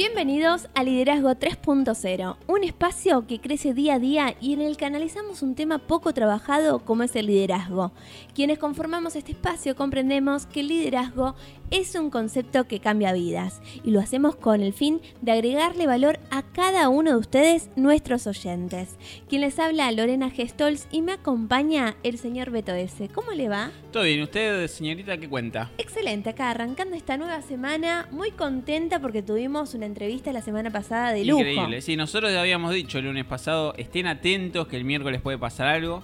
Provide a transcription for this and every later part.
Bienvenidos a Liderazgo 3.0, un espacio que crece día a día y en el que analizamos un tema poco trabajado como es el liderazgo. Quienes conformamos este espacio comprendemos que el liderazgo es un concepto que cambia vidas y lo hacemos con el fin de agregarle valor a cada uno de ustedes, nuestros oyentes. Quien les habla, Lorena Gestols, y me acompaña el señor Beto S. ¿Cómo le va? Todo bien, ¿usted, señorita, qué cuenta? Excelente, acá arrancando esta nueva semana, muy contenta porque tuvimos una entrevista la semana pasada de lujo. Increíble, sí, nosotros ya habíamos dicho el lunes pasado, estén atentos que el miércoles puede pasar algo.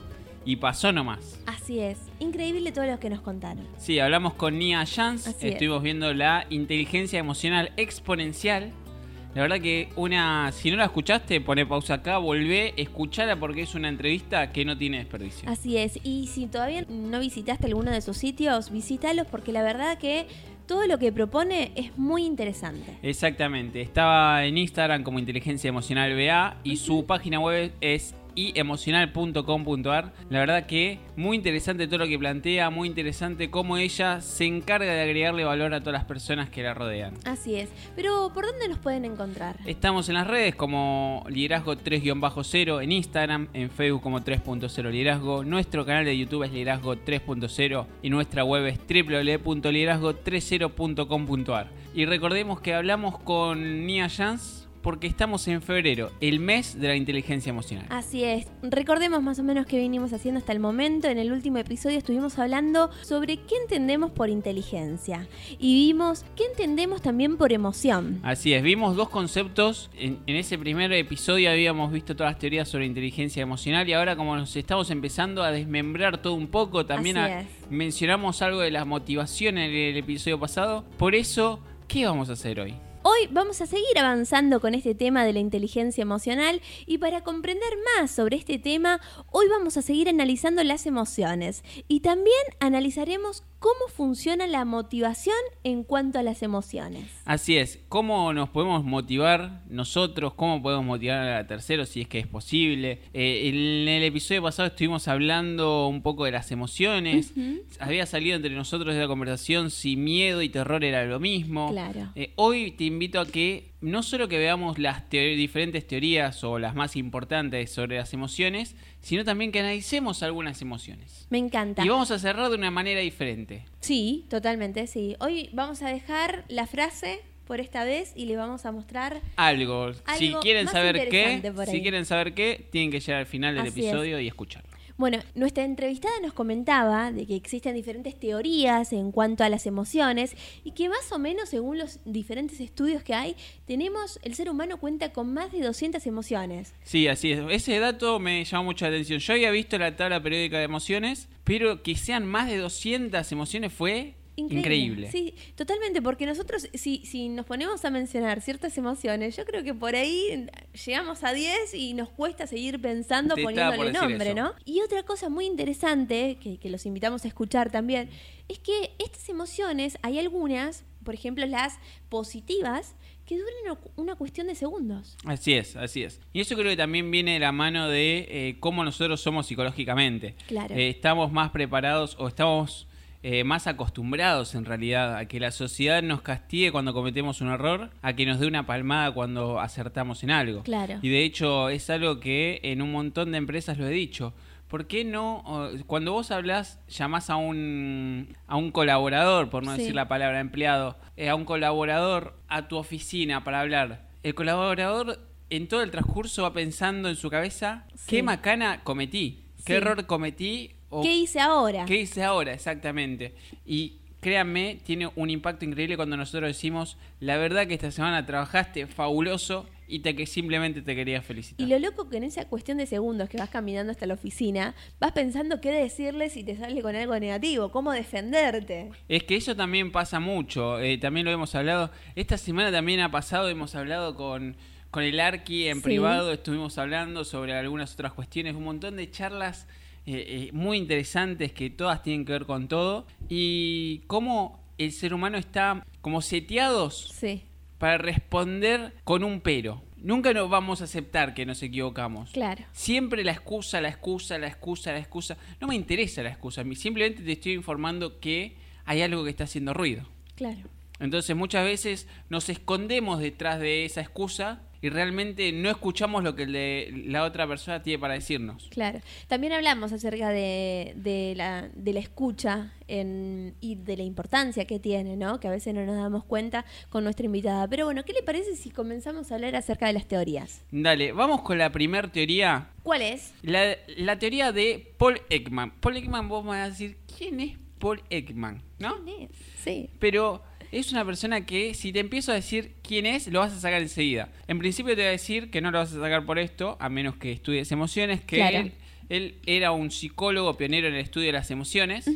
Y pasó nomás. Así es. Increíble todo lo que nos contaron. Sí, hablamos con Nia Jans. Estuvimos viendo la inteligencia emocional exponencial. La verdad que una, si no la escuchaste, pone pausa acá, volvé, escuchala porque es una entrevista que no tiene desperdicio. Así es, y si todavía no visitaste alguno de sus sitios, visítalos porque la verdad que todo lo que propone es muy interesante. Exactamente, estaba en Instagram como Inteligencia Emocional BA y su página web es y emocional.com.ar. La verdad que muy interesante todo lo que plantea, muy interesante cómo ella se encarga de agregarle valor a todas las personas que la rodean. Así es. Pero ¿por dónde nos pueden encontrar? Estamos en las redes como liderazgo 3-0 en Instagram, en Facebook como 3.0 liderazgo, nuestro canal de YouTube es liderazgo 3.0 y nuestra web es www.liderazgo30.com.ar. Y recordemos que hablamos con Nia Jans porque estamos en febrero, el mes de la inteligencia emocional. Así es. Recordemos más o menos qué vinimos haciendo hasta el momento. En el último episodio estuvimos hablando sobre qué entendemos por inteligencia y vimos qué entendemos también por emoción. Así es, vimos dos conceptos. En, ese primer episodio habíamos visto todas las teorías sobre inteligencia emocional y ahora como nos estamos empezando a desmembrar todo un poco, también mencionamos algo de la motivación en el episodio pasado. Por eso, ¿qué vamos a hacer hoy? Hoy vamos a seguir avanzando con este tema de la inteligencia emocional y para comprender más sobre este tema, hoy vamos a seguir analizando las emociones. Y también analizaremos cómo funciona la motivación en cuanto a las emociones. Así es, cómo nos podemos motivar nosotros, cómo podemos motivar a terceros si es que es posible. Eh, en el episodio pasado estuvimos hablando un poco de las emociones. Había salido entre nosotros de la conversación si miedo y terror era lo mismo. Claro. Eh, hoy te invito a que no solo que veamos las diferentes teorías o las más importantes sobre las emociones, sino también que analicemos algunas emociones. Me encanta. Y vamos a cerrar de una manera diferente. Sí, totalmente, sí. Hoy vamos a dejar la frase por esta vez y le vamos a mostrar algo. si quieren saber qué, si quieren saber qué, tienen que llegar al final del episodio y escucharlo. Bueno, nuestra entrevistada nos comentaba de que existen diferentes teorías en cuanto a las emociones y que más o menos según los diferentes estudios que hay, tenemos, el ser humano cuenta con más de 200 emociones. Sí, así es. Ese dato me llamó mucha atención. Yo había visto la tabla periódica de emociones, pero que sean más de 200 emociones fue Increíble. Sí, totalmente, porque nosotros, si, si nos ponemos a mencionar ciertas emociones, yo creo que por ahí llegamos a 10 y nos cuesta seguir pensando poniéndole nombre, ¿no? Y otra cosa muy interesante, que, que los invitamos a escuchar también, es que estas emociones, hay algunas, por ejemplo las positivas, que duran una cuestión de segundos. Así es, así es. Y eso creo que también viene de la mano de eh, cómo nosotros somos psicológicamente. Claro. Eh, estamos más preparados o estamos eh, más acostumbrados en realidad a que la sociedad nos castigue cuando cometemos un error, a que nos dé una palmada cuando acertamos en algo. Claro. Y de hecho es algo que en un montón de empresas lo he dicho. ¿Por qué no, cuando vos hablas, llamás a un, a un colaborador, por no decir la palabra empleado, eh, a un colaborador a tu oficina para hablar? El colaborador en todo el transcurso va pensando en su cabeza, ¿qué macana cometí? ¿Qué error cometí ¿Qué hice ahora? ¿Qué hice ahora? Exactamente. Y créanme, tiene un impacto increíble cuando nosotros decimos, la verdad que esta semana trabajaste fabuloso y te que simplemente te quería felicitar. Y lo loco que en esa cuestión de segundos que vas caminando hasta la oficina, vas pensando qué decirle si te sale con algo negativo, cómo defenderte. Es que eso también pasa mucho, eh, también lo hemos hablado, esta semana también ha pasado, hemos hablado con, con el Arqui en privado, estuvimos hablando sobre algunas otras cuestiones, un montón de charlas eh, eh, muy interesantes que todas tienen que ver con todo y cómo el ser humano está como seteados para responder con un pero. nunca nos vamos a aceptar que nos equivocamos. Claro. Siempre la excusa, la excusa, la excusa, la excusa. No me interesa la excusa. Simplemente te estoy informando que hay algo que está haciendo ruido. Claro. Entonces muchas veces nos escondemos detrás de esa excusa y realmente no escuchamos lo que la otra persona tiene para decirnos. Claro. También hablamos acerca de, de, la, de la, escucha en, y de la importancia que tiene, ¿no? Que a veces no nos damos cuenta con nuestra invitada. Pero bueno, ¿qué le parece si comenzamos a hablar acerca de las teorías? Dale, vamos con la primera teoría. ¿Cuál es? La, la teoría de Paul Ekman. Paul Ekman, vos me vas a decir, ¿quién es Paul Ekman? ¿No? ¿Quién es? Sí. Pero es una persona que si te empiezo a decir quién es, lo vas a sacar enseguida. En principio te voy a decir que no lo vas a sacar por esto, a menos que estudies emociones, que él, era un psicólogo pionero en el estudio de las emociones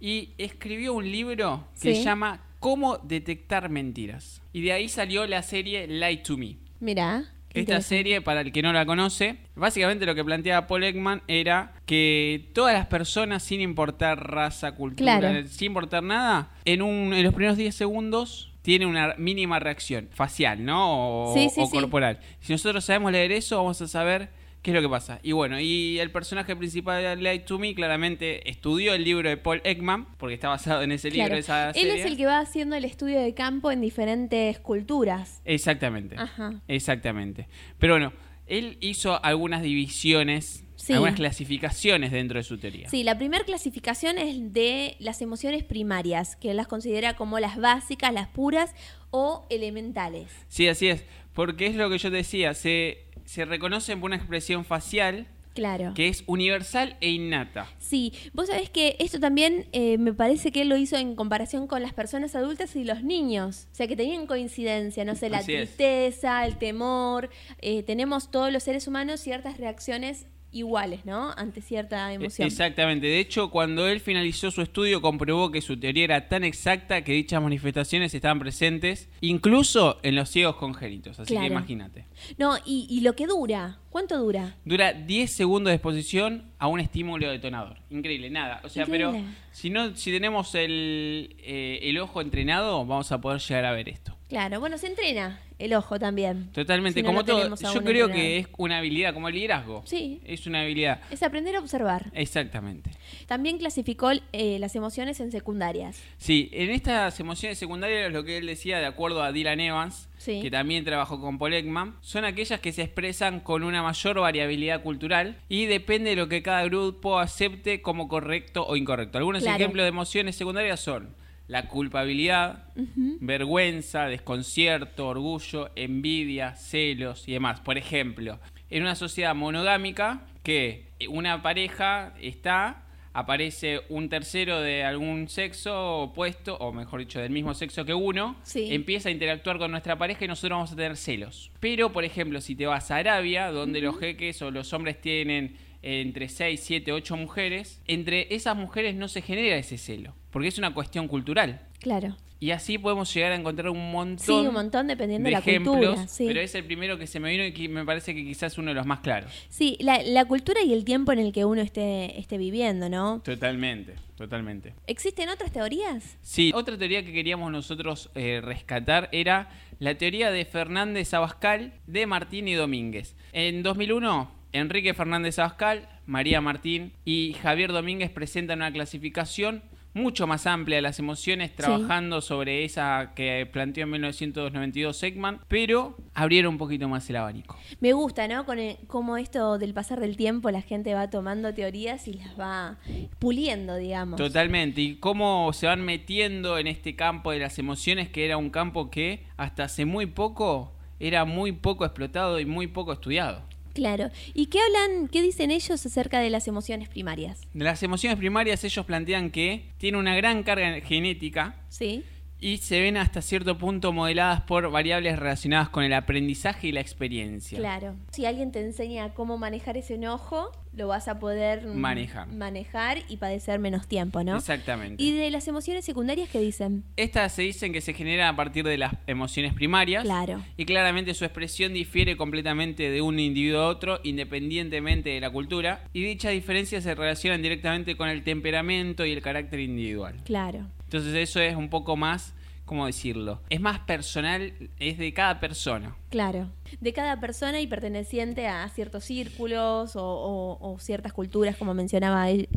y escribió un libro que se llama Cómo detectar mentiras. Y de ahí salió la serie Lie to Me. Mira. Esta serie, para el que no la conoce, básicamente lo que planteaba Paul Ekman era que todas las personas, sin importar raza, cultura, sin importar nada, en, un, en los primeros 10 segundos tiene una mínima reacción facial, ¿no? O, o corporal. Si nosotros sabemos leer eso, vamos a saber ¿Qué es lo que pasa? Y bueno, y el personaje principal de Light to Me claramente estudió el libro de Paul Ekman, porque está basado en ese libro, esa Él es el que va haciendo el estudio de campo en diferentes culturas. Exactamente. Ajá. Exactamente. Pero bueno, él hizo algunas divisiones algunas clasificaciones dentro de su teoría. Sí, la primera clasificación es de las emociones primarias, que él las considera como las básicas, las puras o elementales. Sí, así es, porque es lo que yo decía, se se reconocen por una expresión facial Claro. Que es universal e innata. Sí, vos sabés que esto también eh, me parece que él lo hizo en comparación con las personas adultas y los niños. O sea, que tenían coincidencia, no sé, la tristeza, el temor. Eh, tenemos todos los seres humanos ciertas reacciones iguales, ¿no? Ante cierta emoción. Exactamente. De hecho, cuando él finalizó su estudio, comprobó que su teoría era tan exacta que dichas manifestaciones estaban presentes, incluso en los ciegos congénitos. Así que imagínate. No, y, y, lo que dura, ¿cuánto dura? Dura 10 segundos de exposición a un estímulo detonador. Increíble, nada. O sea, pero si no, si tenemos el, eh, el ojo entrenado, vamos a poder llegar a ver esto. Claro, bueno, se entrena el ojo también. Totalmente, como todo. Yo creo que es una habilidad, como el liderazgo. Sí. Es una habilidad. Es aprender a observar. Exactamente. También clasificó eh, las emociones en secundarias. Sí, en estas emociones secundarias, lo que él decía, de acuerdo a Dylan Evans, que también trabajó con Paul Ekman, son aquellas que se expresan con una mayor variabilidad cultural y depende de lo que cada grupo acepte como correcto o incorrecto. Algunos ejemplos de emociones secundarias son la culpabilidad, vergüenza, desconcierto, orgullo, envidia, celos y demás. Por ejemplo, en una sociedad monogámica que una pareja está, aparece un tercero de algún sexo opuesto, o mejor dicho, del mismo sexo que uno, empieza a interactuar con nuestra pareja y nosotros vamos a tener celos. Pero, por ejemplo, si te vas a Arabia, donde los jeques o los hombres tienen entre 6, 7, 8 mujeres, entre esas mujeres no se genera ese celo, porque es una cuestión cultural. Claro. Y así podemos llegar a encontrar un montón, sí, un montón dependiendo de, la cultura. Pero es el primero que se me vino y que me parece que quizás uno de los más claros. Sí, la, cultura y el tiempo en el que uno esté, esté viviendo, ¿no? Totalmente, totalmente. ¿Existen otras teorías? Sí, otra teoría que queríamos nosotros eh, rescatar era la teoría de Fernández Abascal, de Martín y Domínguez. En 2001 Enrique Fernández Abascal, María Martín y Javier Domínguez presentan una clasificación mucho más amplia de las emociones, trabajando sobre esa que planteó en 1992 Ekman, pero abrieron un poquito más el abanico. Me gusta, ¿no? Con cómo esto del pasar del tiempo la gente va tomando teorías y las va puliendo, digamos. Totalmente, y cómo se van metiendo en este campo de las emociones, que era un campo que hasta hace muy poco era muy poco explotado y muy poco estudiado. Claro. ¿Y qué hablan, qué dicen ellos acerca de las emociones primarias? De las emociones primarias ellos plantean que tiene una gran carga genética. Sí y se ven hasta cierto punto modeladas por variables relacionadas con el aprendizaje y la experiencia. Claro. Si alguien te enseña cómo manejar ese enojo, lo vas a poder manejar, manejar y padecer menos tiempo, ¿no? Exactamente. ¿Y de las emociones secundarias qué dicen? Estas se dicen que se generan a partir de las emociones primarias. Claro. Y claramente su expresión difiere completamente de un individuo a otro, independientemente de la cultura. Y dichas diferencias se relacionan directamente con el temperamento y el carácter individual. Claro. Entonces eso es un poco más, ¿cómo decirlo? Es más personal, es de cada persona. Claro. De cada persona y perteneciente a ciertos círculos o, ciertas culturas, como mencionaba él.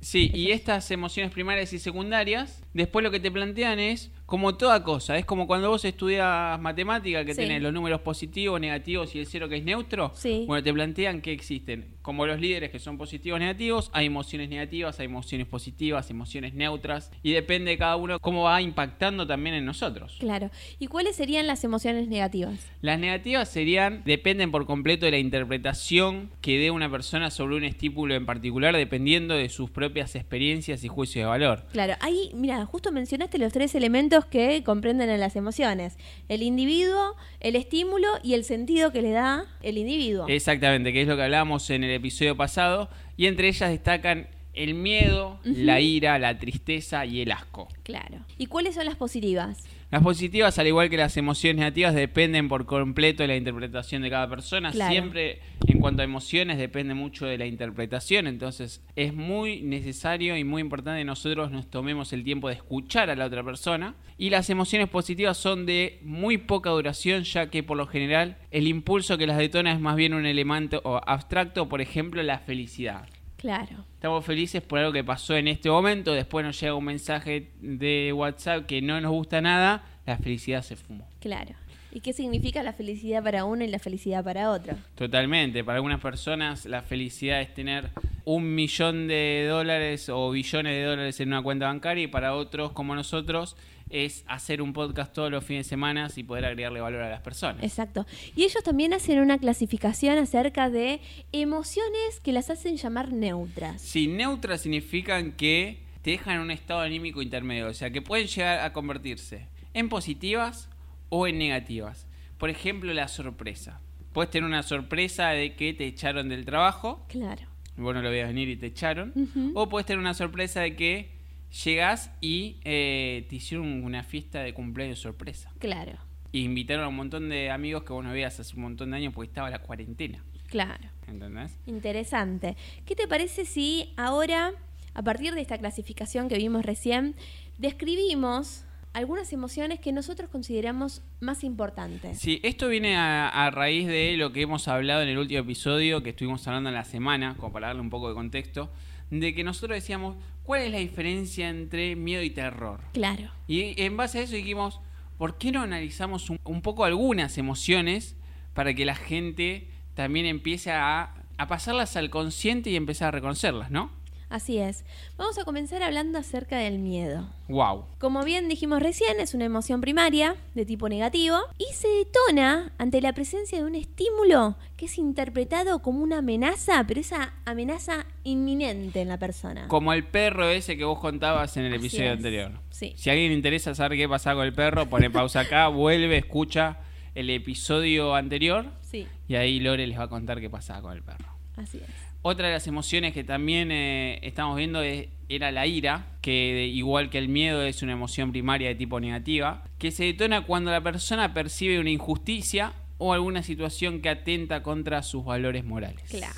sí, y estas emociones primarias y secundarias, después lo que te plantean es como toda cosa, es como cuando vos estudias matemática que tenés los números positivos, negativos y el cero que es neutro. Bueno, te plantean que existen, como los líderes que son positivos, negativos, hay emociones negativas, hay emociones positivas, emociones neutras y depende de cada uno cómo va impactando también en nosotros. Claro. ¿Y cuáles serían las emociones negativas? Las negativas serían, dependen por completo de la interpretación que dé una persona sobre un estímulo en particular, dependiendo de sus propias experiencias y juicios de valor. Claro, ahí, mira, justo mencionaste los tres elementos que comprenden en las emociones. El individuo, el estímulo y el sentido que le da el individuo. Exactamente, que es lo que hablábamos en el episodio pasado. Y entre ellas destacan el miedo, la ira, la tristeza y el asco. Claro. ¿Y cuáles son las positivas? Las positivas, al igual que las emociones negativas, dependen por completo de la interpretación de cada persona. Siempre, en cuanto a emociones, depende mucho de la interpretación. Entonces, es muy necesario y muy importante que nosotros nos tomemos el tiempo de escuchar a la otra persona. Y las emociones positivas son de muy poca duración, ya que por lo general el impulso que las detona es más bien un elemento abstracto, por ejemplo, la felicidad. Claro. Estamos felices por algo que pasó en este momento. Después nos llega un mensaje de WhatsApp que no nos gusta nada. La felicidad se fumó. Claro. ¿Y qué significa la felicidad para uno y la felicidad para otro? Totalmente. Para algunas personas la felicidad es tener un millón de dólares o billones de dólares en una cuenta bancaria y para otros como nosotros es hacer un podcast todos los fines de semana y poder agregarle valor a las personas. Exacto. Y ellos también hacen una clasificación acerca de emociones que las hacen llamar neutras. Sí, neutras significan que te dejan en un estado anímico intermedio, o sea, que pueden llegar a convertirse en positivas o en negativas. Por ejemplo, la sorpresa. Puedes tener una sorpresa de que te echaron del trabajo. Claro. Vos no lo veías venir y te echaron. O puedes tener una sorpresa de que Llegas y eh, te hicieron una fiesta de cumpleaños sorpresa. Claro. Y invitaron a un montón de amigos que vos no veías hace un montón de años porque estaba la cuarentena. Claro. ¿Entendés? Interesante. ¿Qué te parece si ahora, a partir de esta clasificación que vimos recién, describimos algunas emociones que nosotros consideramos más importantes. Sí, esto viene a, a, raíz de lo que hemos hablado en el último episodio que estuvimos hablando en la semana, como para darle un poco de contexto, de que nosotros decíamos, ¿cuál es la diferencia entre miedo y terror? Claro. Y en base a eso dijimos, ¿por qué no analizamos un, poco algunas emociones para que la gente también empiece a, a pasarlas al consciente y empezar a reconocerlas, ¿no? Así es. Vamos a comenzar hablando acerca del miedo. Wow. Como bien dijimos recién, es una emoción primaria de tipo negativo y se detona ante la presencia de un estímulo que es interpretado como una amenaza, pero esa amenaza inminente en la persona. Como el perro ese que vos contabas en el episodio anterior. Sí. Si a alguien le interesa saber qué pasa con el perro, pone pausa acá, vuelve, escucha el episodio anterior sí. y ahí Lore les va a contar qué pasaba con el perro. Así es. Otra de las emociones que también eh, estamos viendo era la ira, que igual que el miedo es una emoción primaria de tipo negativa, que se detona cuando la persona percibe una injusticia o alguna situación que atenta contra sus valores morales. Claro.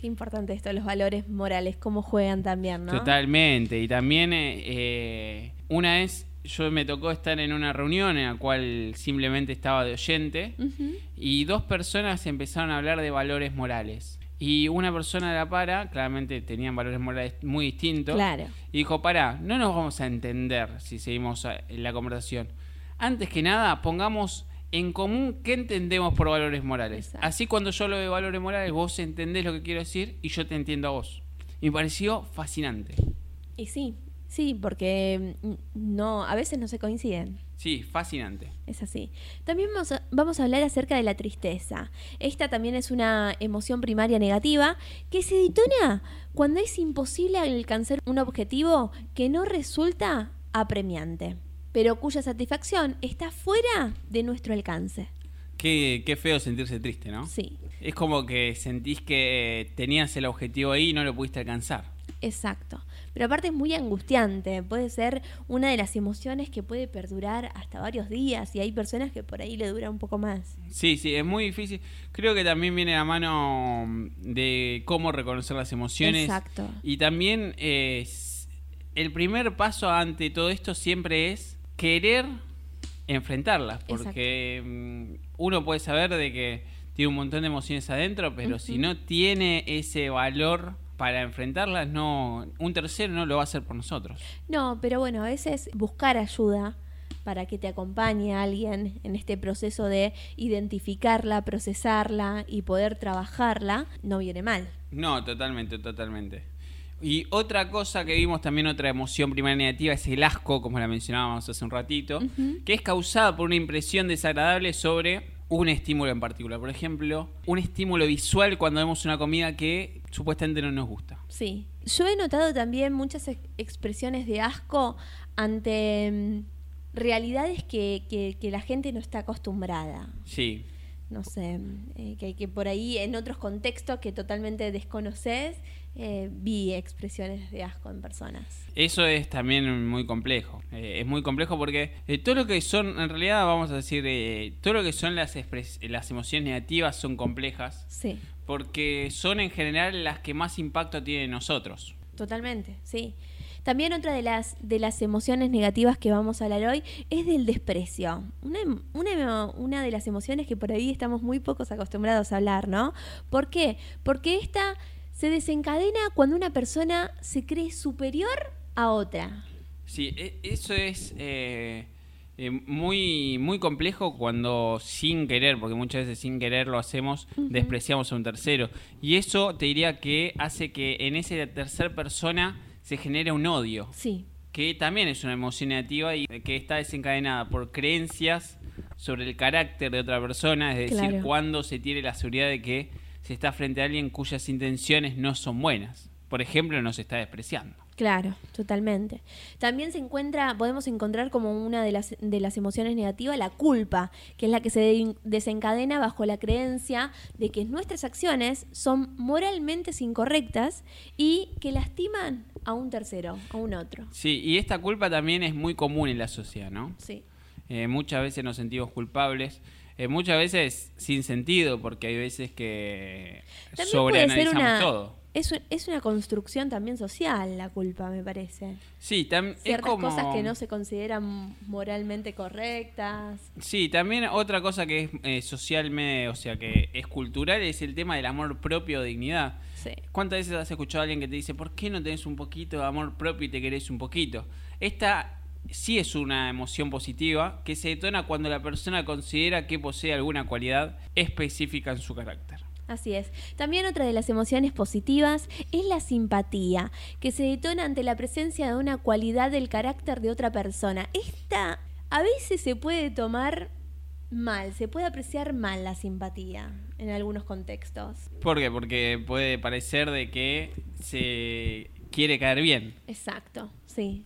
Qué importante esto, los valores morales, cómo juegan también, ¿no? Totalmente. Y también eh, eh, una vez yo me tocó estar en una reunión en la cual simplemente estaba de oyente y dos personas empezaron a hablar de valores morales. Y una persona la para, claramente tenían valores morales muy distintos. Claro. Y dijo, pará, no nos vamos a entender si seguimos en la conversación. Antes que nada, pongamos en común qué entendemos por valores morales. Así cuando yo lo de valores morales, vos entendés lo que quiero decir y yo te entiendo a vos. Y me pareció fascinante. Y sí, sí, porque mm, no, a veces no se coinciden. Sí, fascinante. Es así. También vamos a, hablar acerca de la tristeza. Esta también es una emoción primaria negativa que se detona cuando es imposible alcanzar un objetivo que no resulta apremiante, pero cuya satisfacción está fuera de nuestro alcance. Qué, qué feo sentirse triste, ¿no? Sí. Es como que sentís que tenías el objetivo ahí y no lo pudiste alcanzar. Exacto. Pero aparte es muy angustiante, puede ser una de las emociones que puede perdurar hasta varios días y hay personas que por ahí le dura un poco más. Sí, sí, es muy difícil. Creo que también viene a mano de cómo reconocer las emociones. Exacto. Y también es el primer paso ante todo esto siempre es querer enfrentarlas, porque mm, uno puede saber de que tiene un montón de emociones adentro, pero si no tiene ese valor para enfrentarlas, no, un tercero no lo va a hacer por nosotros. No, pero bueno, a veces buscar ayuda para que te acompañe alguien en este proceso de identificarla, procesarla y poder trabajarla, no viene mal. No, totalmente, totalmente. Y otra cosa que vimos también, otra emoción primaria negativa, es el asco, como la mencionábamos hace un ratito, que es causada por una impresión desagradable sobre un estímulo en particular. Por ejemplo, un estímulo visual cuando vemos una comida que supuestamente no nos gusta. Sí. Yo he notado también muchas expresiones de asco ante mm, realidades que, que, la gente no está acostumbrada. Sí. No sé, eh, que, que por ahí en otros contextos que totalmente desconoces eh, vi expresiones de asco en personas. Eso es también muy complejo. Eh, es muy complejo porque eh, todo lo que son, en realidad vamos a decir, todo lo que son las, las emociones negativas son complejas. Sí. Porque son en general las que más impacto tienen nosotros. Totalmente, sí. También otra de las, de las emociones negativas que vamos a hablar hoy es del desprecio. Una, una, una, de las emociones que por ahí estamos muy pocos acostumbrados a hablar, ¿no? ¿Por qué? Porque esta se desencadena cuando una persona se cree superior a otra. Sí, e, eso es eh, eh, muy, muy complejo cuando sin querer, porque muchas veces sin querer lo hacemos, despreciamos a un tercero. Y eso te diría que hace que en esa tercera persona se genere un odio. Sí. Que también es una emoción negativa y que está desencadenada por creencias sobre el carácter de otra persona, es decir, cuando se tiene la seguridad de que se está frente a alguien cuyas intenciones no son buenas. Por ejemplo, nos está despreciando. Claro, totalmente. También se encuentra, podemos encontrar como una de las, de las emociones negativas la culpa, que es la que se desencadena bajo la creencia de que nuestras acciones son moralmente incorrectas y que lastiman a un tercero, a un otro. Sí, y esta culpa también es muy común en la sociedad, ¿no? Sí. Eh, muchas veces nos sentimos culpables eh, muchas veces sin sentido, porque hay veces que sobreanalizamos todo. Es, es una construcción también social la culpa, me parece. Sí, también Ciertas cosas que no se consideran moralmente correctas. Sí, también otra cosa que es eh, socialmente, o sea, que es cultural, es el tema del amor propio o dignidad. Sí. ¿Cuántas veces has escuchado a alguien que te dice, ¿por qué no tenés un poquito de amor propio y te querés un poquito? Esta sí es una emoción positiva que se detona cuando la persona considera que posee alguna cualidad específica en su carácter. Así es. También otra de las emociones positivas es la simpatía, que se detona ante la presencia de una cualidad del carácter de otra persona. Esta a veces se puede tomar mal, se puede apreciar mal la simpatía en algunos contextos. ¿Por qué? Porque puede parecer de que se quiere caer bien. Exacto, sí.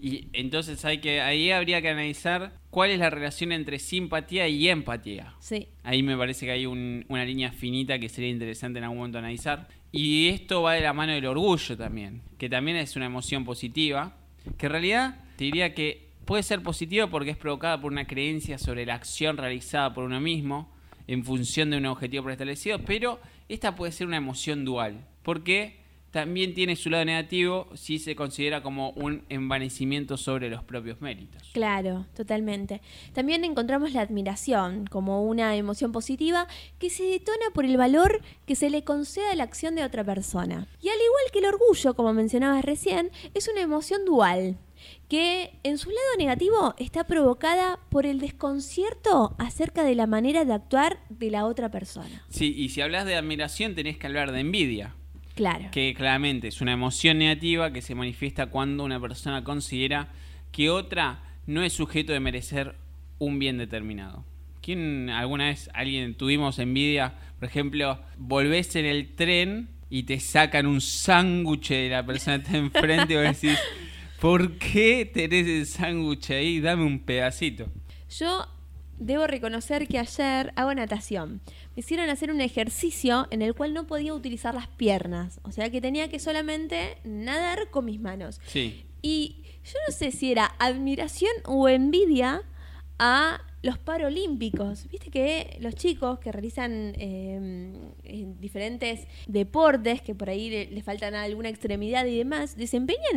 Y entonces hay que, ahí habría que analizar cuál es la relación entre simpatía y empatía. Sí. Ahí me parece que hay una línea finita que sería interesante en algún momento analizar. Y esto va de la mano del orgullo también, que también es una emoción positiva, que en realidad te diría que puede ser positiva porque es provocada por una creencia sobre la acción realizada por uno mismo en función de un objetivo preestablecido, pero esta puede ser una emoción dual, porque también tiene su lado negativo si se considera como un envanecimiento sobre los propios méritos. Claro, totalmente. También encontramos la admiración como una emoción positiva que se detona por el valor que se le concede a la acción de otra persona. Y al igual que el orgullo, como mencionabas recién, es una emoción dual que en su lado negativo está provocada por el desconcierto acerca de la manera de actuar de la otra persona. Sí, y si hablas de admiración tenés que hablar de envidia. Claro. Que claramente es una emoción negativa que se manifiesta cuando una persona considera que otra no es sujeto de merecer un bien determinado. ¿Quién alguna vez alguien tuvimos envidia? Por ejemplo, volvés en el tren y te sacan un sándwich de la persona que está enfrente y vos decís, ¿por qué tenés el sándwich ahí? Dame un pedacito. Yo debo reconocer que ayer hago natación. Me hicieron hacer un ejercicio en el cual no podía utilizar las piernas. O sea que tenía que solamente nadar con mis manos. Sí. Y yo no sé si era admiración o envidia a los Paralímpicos. Viste que los chicos que realizan eh, diferentes deportes, que por ahí les faltan alguna extremidad y demás, desempeñan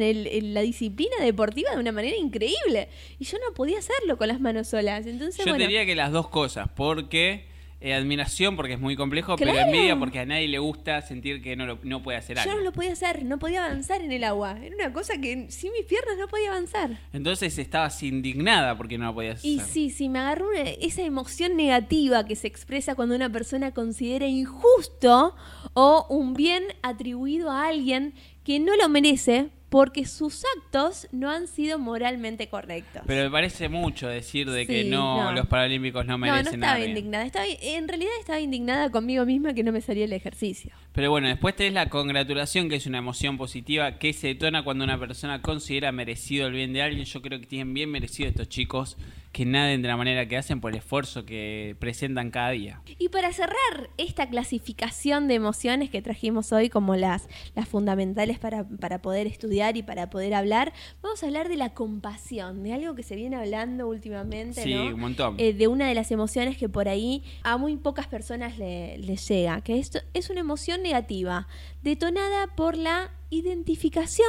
la disciplina deportiva de una manera increíble. Y yo no podía hacerlo con las manos solas. Entonces, yo diría que las dos cosas, porque eh, admiración porque es muy complejo, pero envidia porque a nadie le gusta sentir que no, no puede hacer algo. Yo no lo podía hacer, no podía avanzar en el agua. Era una cosa que sin mis piernas no podía avanzar. Entonces estabas indignada porque no lo podías hacer. Y sí, sí, me agarró esa emoción negativa que se expresa cuando una persona considera injusto o un bien atribuido a alguien que no lo merece porque sus actos no han sido moralmente correctos. Pero me parece mucho decir de que no, los paralímpicos no merecen No, no estaba indignada. Estaba, en realidad estaba indignada conmigo misma que no me salía el ejercicio. Pero bueno, después tenés la congratulación, que es una emoción positiva que se detona cuando una persona considera merecido el bien de alguien. Yo creo que tienen bien merecido estos chicos que naden de la manera que hacen por el esfuerzo que presentan cada día. Y para cerrar esta clasificación de emociones que trajimos hoy como las, las fundamentales para, para poder estudiar y para poder hablar, vamos a hablar de la compasión, de algo que se viene hablando últimamente, sí, un montón. Eh, de una de las emociones que por ahí a muy pocas personas le, les llega, que esto es una emoción negativa, detonada por la identificación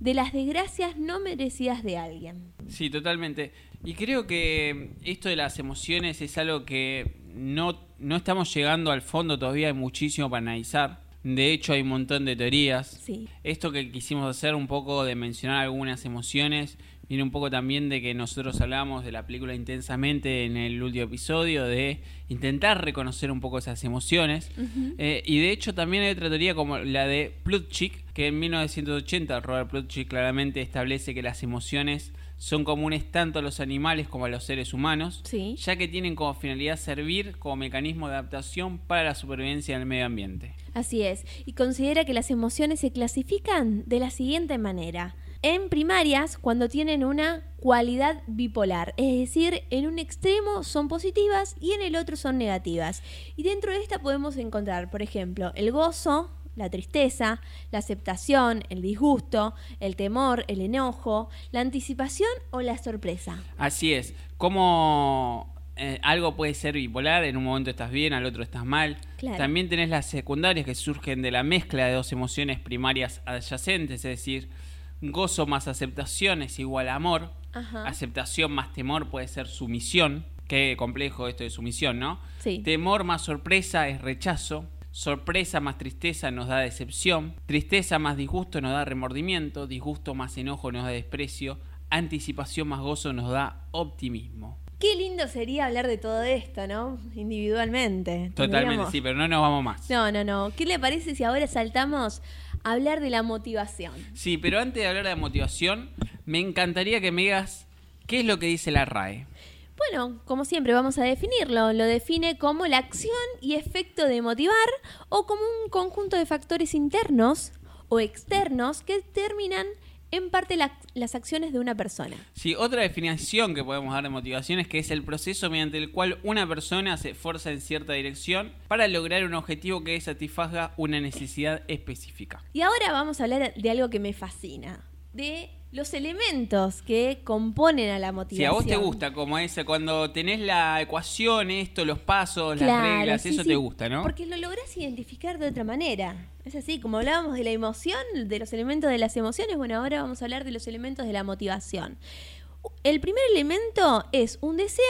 de las desgracias no merecidas de alguien. Sí, totalmente. Y creo que esto de las emociones es algo que no, no estamos llegando al fondo todavía, hay muchísimo para analizar. De hecho, hay un montón de teorías. Sí. Esto que quisimos hacer un poco de mencionar algunas emociones viene un poco también de que nosotros hablamos de la película intensamente en el último episodio, de intentar reconocer un poco esas emociones. Eh, y de hecho también hay otra teoría como la de Plutchik, que en 1980 Robert Plutchik claramente establece que las emociones son comunes tanto a los animales como a los seres humanos, ya que tienen como finalidad servir como mecanismo de adaptación para la supervivencia del medio ambiente. Así es, y considera que las emociones se clasifican de la siguiente manera en primarias cuando tienen una cualidad bipolar, es decir, en un extremo son positivas y en el otro son negativas. Y dentro de esta podemos encontrar, por ejemplo, el gozo, la tristeza, la aceptación, el disgusto, el temor, el enojo, la anticipación o la sorpresa. Así es, como eh, algo puede ser bipolar, en un momento estás bien, al otro estás mal. También tenés las secundarias que surgen de la mezcla de dos emociones primarias adyacentes, es decir, Gozo más aceptación es igual a amor. Aceptación más temor puede ser sumisión. Qué complejo esto de sumisión, ¿no? Sí. Temor más sorpresa es rechazo. Sorpresa más tristeza nos da decepción. Tristeza más disgusto nos da remordimiento. Disgusto más enojo nos da desprecio. Anticipación más gozo nos da optimismo. Qué lindo sería hablar de todo esto, ¿no? Individualmente. Totalmente, sí, pero no nos vamos más. No, no, no. ¿Qué le parece si ahora saltamos hablar de la motivación. Sí, pero antes de hablar de la motivación, me encantaría que me digas qué es lo que dice la RAE. Bueno, como siempre vamos a definirlo. Lo define como la acción y efecto de motivar o como un conjunto de factores internos o externos que determinan en parte las acciones de una persona. Sí, otra definición que podemos dar de motivación es que es el proceso mediante el cual una persona se esfuerza en cierta dirección para lograr un objetivo que satisfaga una necesidad específica. Y ahora vamos a hablar de algo que me fascina, de los elementos que componen a la motivación. Si a vos te gusta, como ese, cuando tenés la ecuación, esto, los pasos, las reglas, eso te gusta, ¿no? Porque lo lográs identificar de otra manera. Es así, como hablábamos de la emoción, de los elementos de las emociones, bueno, ahora vamos a hablar de los elementos de la motivación. El primer elemento es un deseo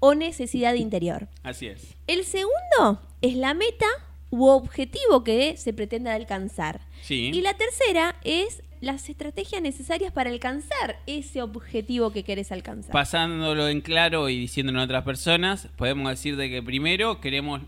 o necesidad interior. Así es. El segundo es la meta u objetivo que se pretende alcanzar. Sí. Y la tercera es las estrategias necesarias para alcanzar ese objetivo que querés alcanzar. Pasándolo en claro y diciéndolo a otras personas, podemos decir de que primero queremos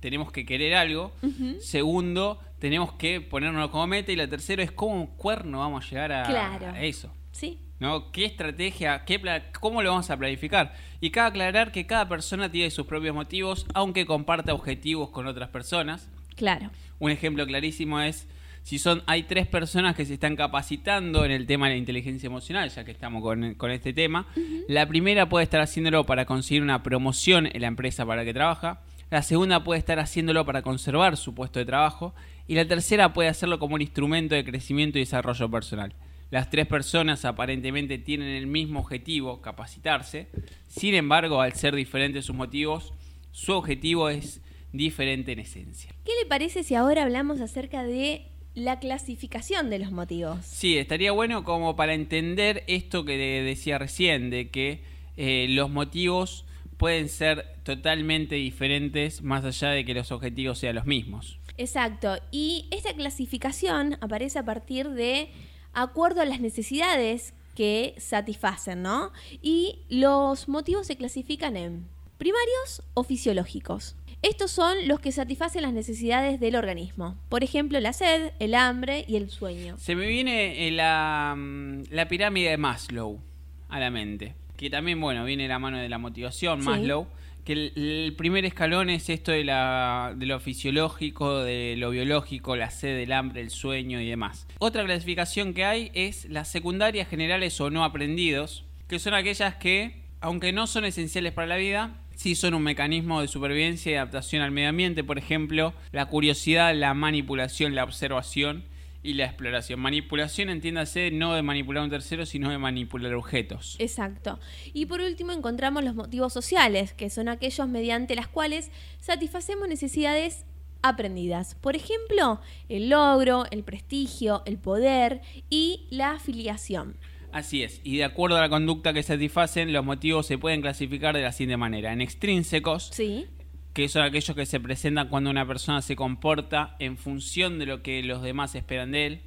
tenemos que querer algo, segundo tenemos que ponernos como meta y la tercera es cómo cuerno vamos a llegar a, eso. Sí. ¿No? ¿Qué estrategia, qué cómo lo vamos a planificar? Y cabe aclarar que cada persona tiene sus propios motivos, aunque comparta objetivos con otras personas. Claro. Un ejemplo clarísimo es si son, hay tres personas que se están capacitando en el tema de la inteligencia emocional, ya que estamos con, este tema. La primera puede estar haciéndolo para conseguir una promoción en la empresa para la que trabaja. La segunda puede estar haciéndolo para conservar su puesto de trabajo. Y la tercera puede hacerlo como un instrumento de crecimiento y desarrollo personal. las tres personas aparentemente tienen el mismo objetivo, capacitarse. Sin embargo, al ser diferentes sus motivos, su objetivo es diferente en esencia. ¿Qué le parece si ahora hablamos acerca de la clasificación de los motivos? Sí, estaría bueno como para entender esto que decía recién, de que eh, los motivos pueden ser totalmente diferentes más allá de que los objetivos sean los mismos. Exacto, y esta clasificación aparece a partir de acuerdo a las necesidades que satisfacen, ¿no? Y los motivos se clasifican en primarios o fisiológicos. Estos son los que satisfacen las necesidades del organismo. Por ejemplo, la sed, el hambre y el sueño. Se me viene eh, la, mm, la pirámide de Maslow a la mente. Que también, bueno, viene la mano de la motivación, Maslow que el, primer escalón es esto de, la, de lo fisiológico, de lo biológico, la sed, el hambre, el sueño y demás. Otra clasificación que hay es las secundarias generales o no aprendidos, que son aquellas que, aunque no son esenciales para la vida, sí son un mecanismo de supervivencia y adaptación al medio ambiente, por ejemplo, la curiosidad, la manipulación, la observación y la exploración. Manipulación, entiéndase, no de manipular a un tercero, sino de manipular objetos. Exacto. Y por último encontramos los motivos sociales, que son aquellos mediante las cuales satisfacemos necesidades aprendidas. Por ejemplo, el logro, el prestigio, el poder y la afiliación. Así es, y de acuerdo a la conducta que satisfacen, los motivos se pueden clasificar de la siguiente manera. En extrínsecos, sí que son aquellos que se presentan cuando una persona se comporta en función de lo que los demás esperan de él.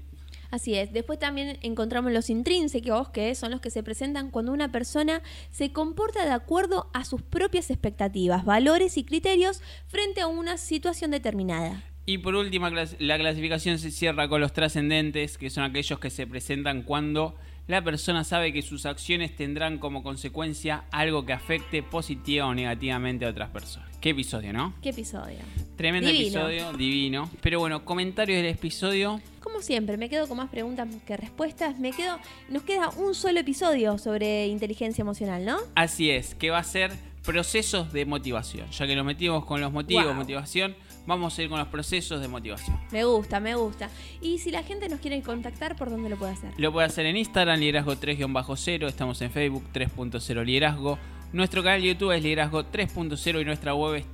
Así es. Después también encontramos los intrínsecos, que son los que se presentan cuando una persona se comporta de acuerdo a sus propias expectativas, valores y criterios frente a una situación determinada. Y por último, la clasificación se cierra con los trascendentes, que son aquellos que se presentan cuando la persona sabe que sus acciones tendrán como consecuencia algo que afecte positiva o negativamente a otras personas. Qué episodio, ¿no? Qué episodio. Tremendo episodio, divino. Pero bueno, comentarios del episodio. Como siempre, me quedo con más preguntas que respuestas. Me quedo, nos queda un solo episodio sobre inteligencia emocional, ¿no? Así es, que va a ser procesos de motivación. Ya que nos metimos con los motivos, motivación vamos a ir con los procesos de motivación. Me gusta, me gusta. Y si la gente nos quiere contactar, ¿por dónde lo puede hacer? Lo puede hacer en Instagram, liderazgo 3-0, estamos en Facebook 3.0 liderazgo. Nuestro canal de YouTube es Liderazgo 3.0 y nuestra web es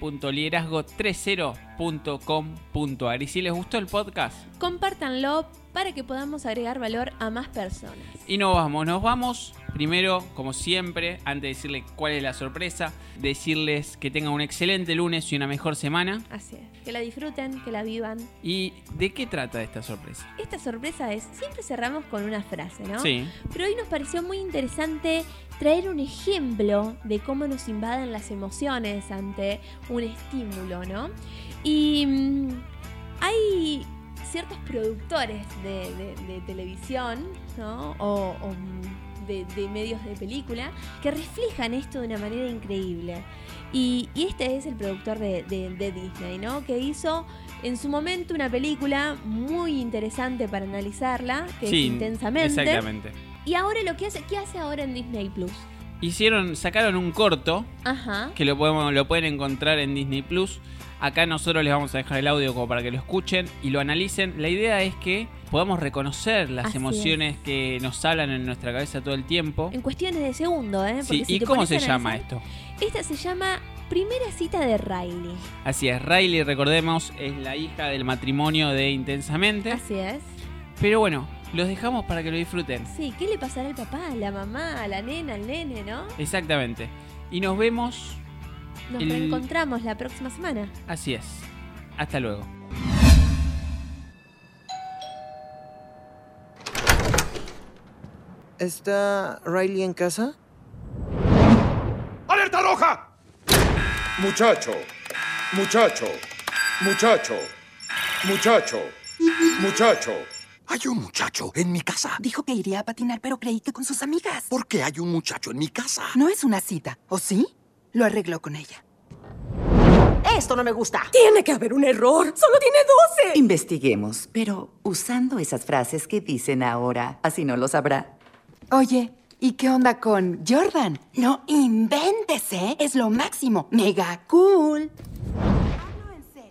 www.liderazgo30.com.ar. Y si les gustó el podcast, compártanlo para que podamos agregar valor a más personas. Y nos vamos, nos vamos. Primero, como siempre, antes de decirles cuál es la sorpresa, decirles que tengan un excelente lunes y una mejor semana. Así es, que la disfruten, que la vivan. ¿Y de qué trata esta sorpresa? Esta sorpresa es, siempre cerramos con una frase, ¿no? Sí. Pero hoy nos pareció muy interesante traer un ejemplo de cómo nos invaden las emociones ante un estímulo, ¿no? Y mm, hay ciertos productores de, televisión ¿no? o, de, medios de película que reflejan esto de una manera increíble. Y, este es el productor de, Disney, ¿no? Que hizo en su momento una película muy interesante para analizarla, que es intensamente. Exactamente. Y ahora lo que hace, ¿qué hace ahora en Disney Plus? Hicieron, sacaron un corto Ajá. que lo podemos, lo pueden encontrar en Disney Plus Acá nosotros les vamos a dejar el audio como para que lo escuchen y lo analicen. La idea es que podamos reconocer las emociones que nos hablan en nuestra cabeza todo el tiempo. En cuestiones de segundo, ¿eh? sí, ¿y cómo se llama esto? Esta se llama Primera cita de Riley. Así es, Riley, recordemos, es la hija del matrimonio de Intensamente. Así es. Pero bueno, los dejamos para que lo disfruten. Sí, ¿qué le pasará al papá, a la mamá, a la nena, al nene, no? Exactamente. Y nos vemos nos reencontramos la próxima semana. Así es. Hasta luego. ¿Está Riley en casa? ¡Alerta roja! Muchacho, muchacho, muchacho, muchacho, muchacho. Hay un muchacho en mi casa. Dijo que iría a patinar, pero creí que con sus amigas. ¿Por qué hay un muchacho en mi casa? No es una cita, ¿o sí? Lo arregló con ella. Esto no me gusta. Tiene que haber un error. Solo tiene 12. Investiguemos, pero usando esas frases que dicen ahora, así no lo sabrá. Oye, ¿y qué onda con Jordan? No inventes, ¿eh? Es lo máximo. Mega cool.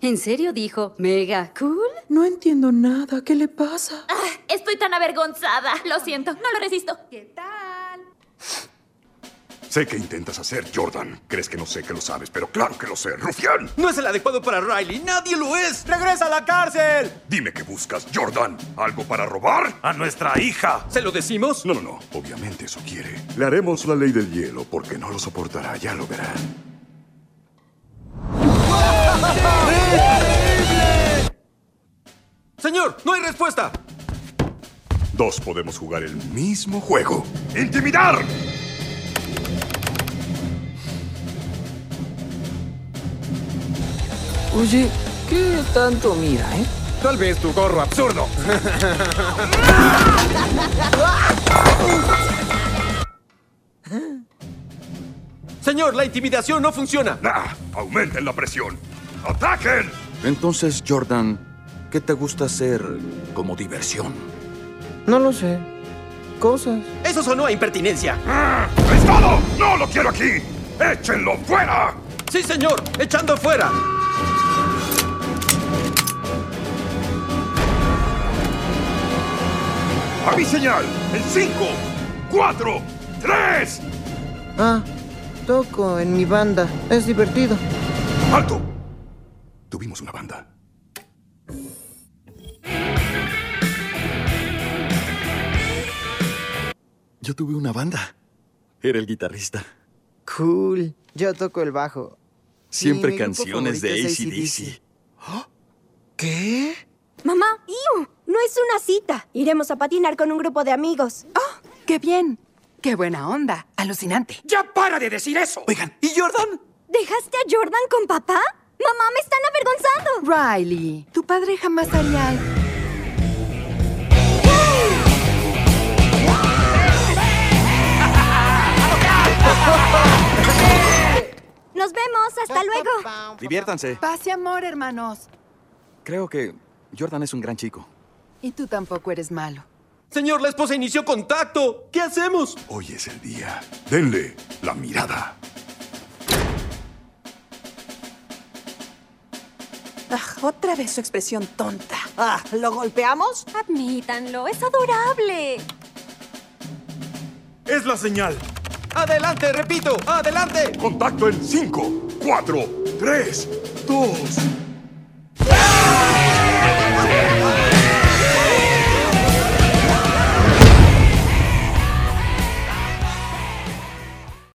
¿En serio dijo mega cool? No entiendo nada. ¿Qué le pasa? Ah, estoy tan avergonzada. Lo siento, no lo resisto. ¿Qué tal? Sé que intentas hacer, Jordan. Crees que no sé que lo sabes, pero claro que lo sé, rufián. No es el adecuado para Riley. Nadie lo es. ¡Regresa a la cárcel! Dime qué buscas, Jordan. ¿Algo para robar? A nuestra hija. ¿Se lo decimos? No, no, no. Obviamente eso quiere. Le haremos la ley del hielo porque no lo soportará. Ya lo verán. Señor, no hay respuesta. Dos podemos jugar el mismo juego. ¡Intimidar! Oye, ¿qué tanto mira, eh? Tal vez tu gorro absurdo. Señor, la intimidación no funciona. Nah, aumenten la presión. ¡Ataquen! Entonces, Jordan, ¿qué te gusta hacer como diversión? No lo sé. Cosas. Eso sonó a impertinencia. ¡Ah! ¡Es todo! ¡No lo quiero aquí! ¡Échenlo fuera! Sí, señor. Echando fuera. ¡A mi señal! ¡En cinco, cuatro, tres! Ah, toco en mi banda. Es divertido. ¡Alto! Tuvimos una banda. Yo tuve una banda. Era el guitarrista. Cool. Yo toco el bajo. Siempre canciones de ACDC. ¿Qué? Mamá, ¡iu! No es una cita. Iremos a patinar con un grupo de amigos. ¡Oh! ¡Qué bien! ¡Qué buena onda! Alucinante. ¡Ya para de decir eso! Oigan, ¿y Jordan? ¿Dejaste a Jordan con papá? ¡Mamá, me están avergonzando! Riley, tu padre jamás haría algo. Nos vemos, hasta luego. Diviértanse. Paz y amor, hermanos. Creo que Jordan es un gran chico. Y tú tampoco eres malo. Señor, la esposa inició contacto. ¿Qué hacemos? Hoy es el día. Denle la mirada. Ah, otra vez su expresión tonta. Ah, ¿lo golpeamos? Admítanlo, es adorable. Es la señal. Adelante, repito, adelante. Contacto en cinco, cuatro, tres, dos.